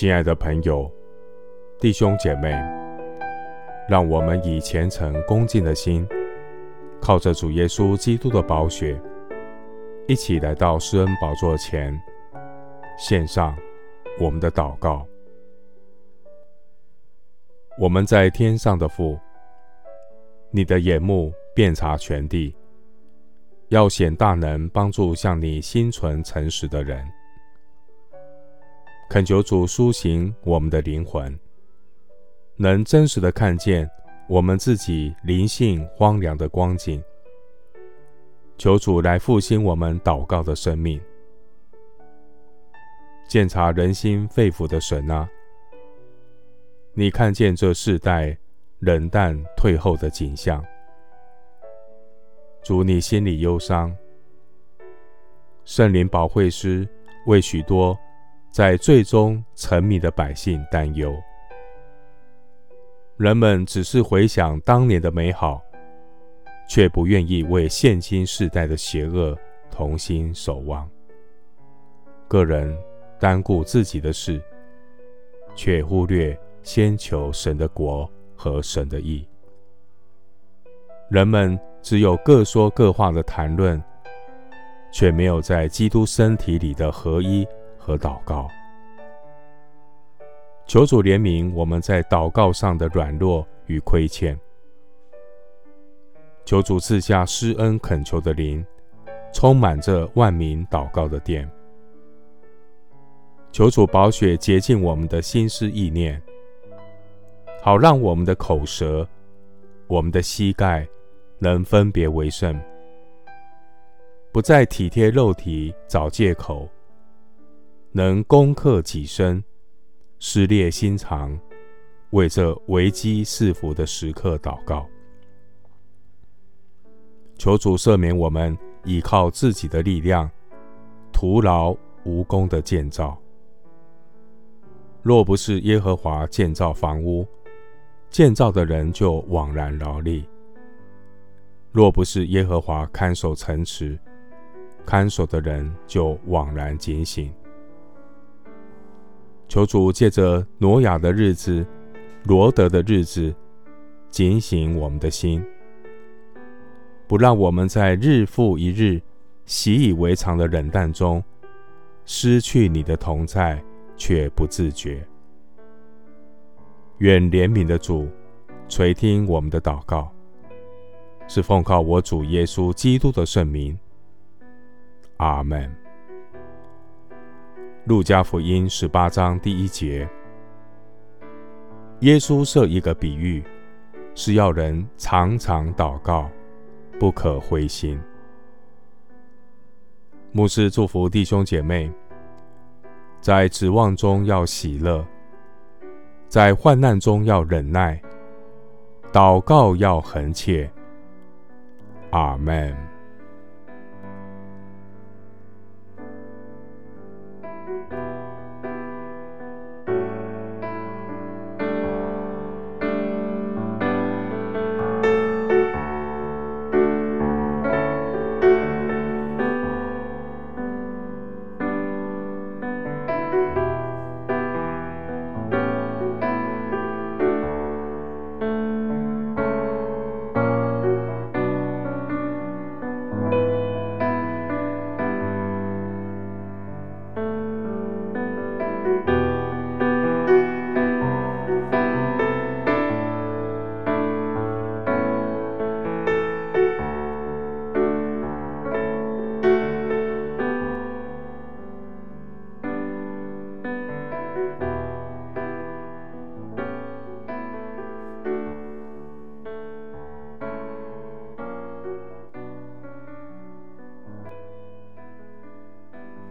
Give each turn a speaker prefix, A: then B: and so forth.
A: 亲爱的朋友、弟兄姐妹，让我们以虔诚恭敬的心，靠着主耶稣基督的宝血，一起来到施恩宝座前，献上我们的祷告。我们在天上的父，你的眼目遍察全地，要显大能，帮助向你心存诚实的人。恳求主苏醒我们的灵魂，能真实的看见我们自己灵性荒凉的光景。求主来复兴我们祷告的生命，鉴察人心肺腑的神啊，你看见这世代冷淡退后的景象，主你心里忧伤，圣灵保惠师为许多。在最终沉迷的百姓担忧，人们只是回想当年的美好，却不愿意为现今世代的邪恶同心守望。个人单顾自己的事，却忽略先求神的国和神的义。人们只有各说各话的谈论，却没有在基督身体里的合一。和祷告，求主怜悯我们在祷告上的软弱与亏欠。求主赐下施恩恳求的灵，充满着万民祷告的殿。求主宝血洁净我们的心思意念，好让我们的口舌、我们的膝盖能分别为圣，不再体贴肉体找借口。能攻克己身，撕裂心肠，为这危机四伏的时刻祷告。求主赦免我们依靠自己的力量，徒劳无功的建造。若不是耶和华建造房屋，建造的人就枉然劳力；若不是耶和华看守城池，看守的人就枉然警醒。求主借着挪亚的日子、罗得的日子，警醒我们的心，不让我们在日复一日习以为常的冷淡中，失去你的同在，却不自觉。愿怜悯的主垂听我们的祷告，是奉靠我主耶稣基督的圣名。阿门。路加福音十八章第一节，耶稣设一个比喻，是要人常常祷告，不可灰心。牧师祝福弟兄姐妹，在指望中要喜乐，在患难中要忍耐，祷告要恒切。阿门。thank you